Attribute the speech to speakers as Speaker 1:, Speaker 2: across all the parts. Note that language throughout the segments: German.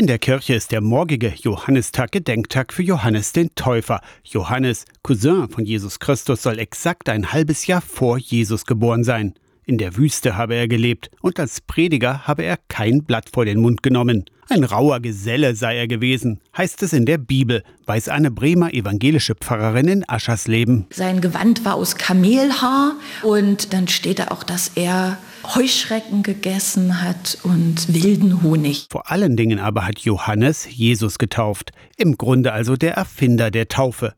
Speaker 1: In der Kirche ist der morgige Johannistag Gedenktag für Johannes den Täufer. Johannes, Cousin von Jesus Christus, soll exakt ein halbes Jahr vor Jesus geboren sein. In der Wüste habe er gelebt und als Prediger habe er kein Blatt vor den Mund genommen. Ein rauer Geselle sei er gewesen, heißt es in der Bibel, weiß eine Bremer evangelische Pfarrerin in Aschersleben.
Speaker 2: Sein Gewand war aus Kamelhaar und dann steht da auch, dass er Heuschrecken gegessen hat und wilden Honig.
Speaker 1: Vor allen Dingen aber hat Johannes Jesus getauft, im Grunde also der Erfinder der Taufe.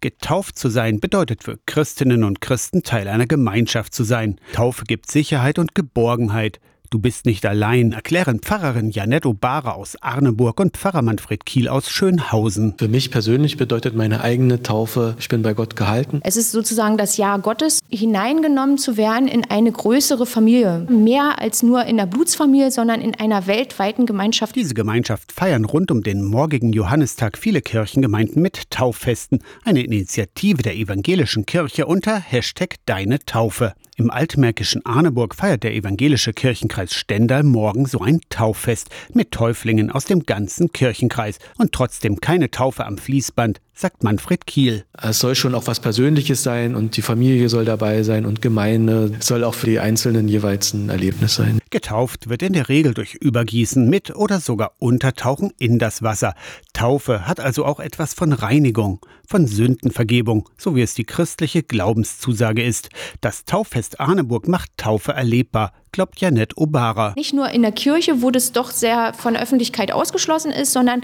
Speaker 1: Getauft zu sein bedeutet für Christinnen und Christen Teil einer Gemeinschaft zu sein. Taufe gibt Sicherheit und Geborgenheit. Du bist nicht allein, erklären Pfarrerin Janette Obara aus Arneburg und Pfarrer Manfred Kiel aus Schönhausen.
Speaker 3: Für mich persönlich bedeutet meine eigene Taufe, ich bin bei Gott gehalten.
Speaker 4: Es ist sozusagen das Jahr Gottes, hineingenommen zu werden in eine größere Familie. Mehr als nur in der Blutsfamilie, sondern in einer weltweiten Gemeinschaft.
Speaker 1: Diese Gemeinschaft feiern rund um den morgigen Johannistag viele Kirchengemeinden mit Tauffesten, eine Initiative der evangelischen Kirche unter Hashtag Deine Taufe. Im altmärkischen Arneburg feiert der evangelische Kirchenkreis Stendal morgen so ein Tauffest mit Täuflingen aus dem ganzen Kirchenkreis und trotzdem keine Taufe am Fließband, sagt Manfred Kiel.
Speaker 3: Es soll schon auch was Persönliches sein und die Familie soll dabei sein und Gemeinde es soll auch für die Einzelnen jeweils ein Erlebnis sein.
Speaker 1: Getauft wird in der Regel durch Übergießen mit oder sogar Untertauchen in das Wasser. Taufe hat also auch etwas von Reinigung, von Sündenvergebung, so wie es die christliche Glaubenszusage ist. Das Tauffest Arneburg macht Taufe erlebbar, glaubt Janette Obara.
Speaker 4: Nicht nur in der Kirche, wo das doch sehr von der Öffentlichkeit ausgeschlossen ist, sondern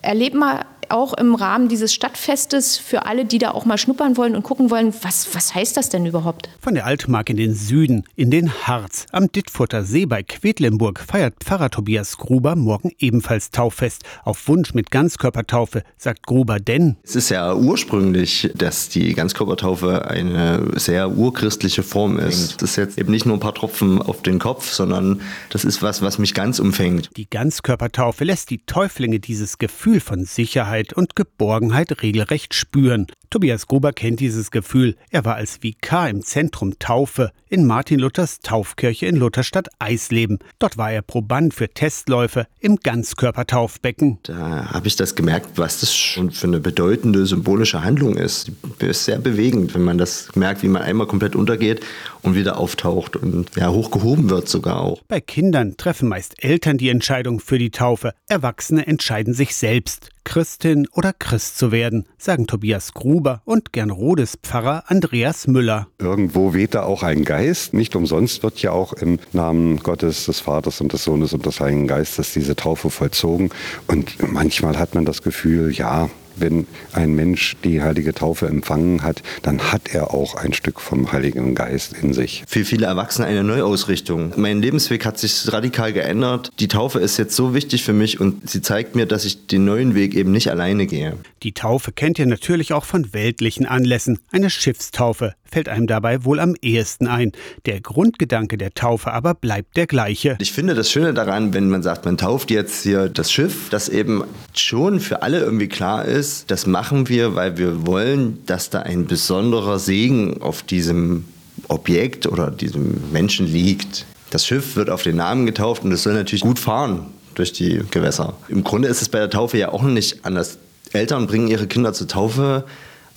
Speaker 4: erlebt man auch im Rahmen dieses Stadtfestes für alle, die da auch mal schnuppern wollen und gucken wollen, was, was heißt das denn überhaupt?
Speaker 1: Von der Altmark in den Süden, in den Harz, am Dittfurter See bei Quedlinburg feiert Pfarrer Tobias Gruber morgen ebenfalls Tauffest. Auf Wunsch mit Ganzkörpertaufe, sagt Gruber, denn
Speaker 5: es ist ja ursprünglich, dass die Ganzkörpertaufe eine sehr urchristliche Form ist. Das ist jetzt eben nicht nur ein paar Tropfen auf den Kopf, sondern das ist was, was mich ganz umfängt.
Speaker 1: Die Ganzkörpertaufe lässt die Täuflinge dieses Gefühl von Sicherheit und Geborgenheit regelrecht spüren. Tobias Gruber kennt dieses Gefühl. Er war als Vikar im Zentrum Taufe in Martin Luthers Taufkirche in Lutherstadt Eisleben. Dort war er Proband für Testläufe im Ganzkörpertaufbecken.
Speaker 5: Da habe ich das gemerkt, was das schon für eine bedeutende symbolische Handlung ist. Die ist sehr bewegend, wenn man das merkt, wie man einmal komplett untergeht und wieder auftaucht und ja, hochgehoben wird sogar auch.
Speaker 1: Bei Kindern treffen meist Eltern die Entscheidung für die Taufe. Erwachsene entscheiden sich selbst. Christin oder Christ zu werden, sagen Tobias Gruber und Gernrodes Pfarrer Andreas Müller.
Speaker 6: Irgendwo weht da auch ein Geist. Nicht umsonst wird ja auch im Namen Gottes, des Vaters und des Sohnes und des Heiligen Geistes diese Taufe vollzogen. Und manchmal hat man das Gefühl, ja, wenn ein Mensch die heilige Taufe empfangen hat, dann hat er auch ein Stück vom Heiligen Geist in sich.
Speaker 5: Für viele Erwachsene eine Neuausrichtung. Mein Lebensweg hat sich radikal geändert. Die Taufe ist jetzt so wichtig für mich und sie zeigt mir, dass ich den neuen Weg eben nicht alleine gehe.
Speaker 1: Die Taufe kennt ihr natürlich auch von weltlichen Anlässen. Eine Schiffstaufe fällt einem dabei wohl am ehesten ein. Der Grundgedanke der Taufe aber bleibt der gleiche.
Speaker 5: Ich finde das Schöne daran, wenn man sagt, man tauft jetzt hier das Schiff, dass eben schon für alle irgendwie klar ist, das machen wir, weil wir wollen, dass da ein besonderer Segen auf diesem Objekt oder diesem Menschen liegt. Das Schiff wird auf den Namen getauft und es soll natürlich gut fahren durch die Gewässer. Im Grunde ist es bei der Taufe ja auch nicht anders. Eltern bringen ihre Kinder zur Taufe,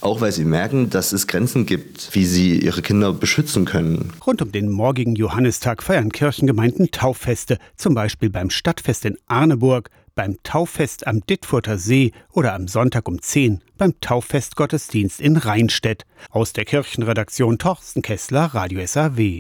Speaker 5: auch weil sie merken, dass es Grenzen gibt, wie sie ihre Kinder beschützen können.
Speaker 1: Rund um den morgigen Johannistag feiern Kirchengemeinden Tauffeste, zum Beispiel beim Stadtfest in Arneburg, beim Tauffest am Dittfurter See oder am Sonntag um 10 beim Tauffestgottesdienst in Rheinstedt. Aus der Kirchenredaktion Torsten Kessler, Radio SAW.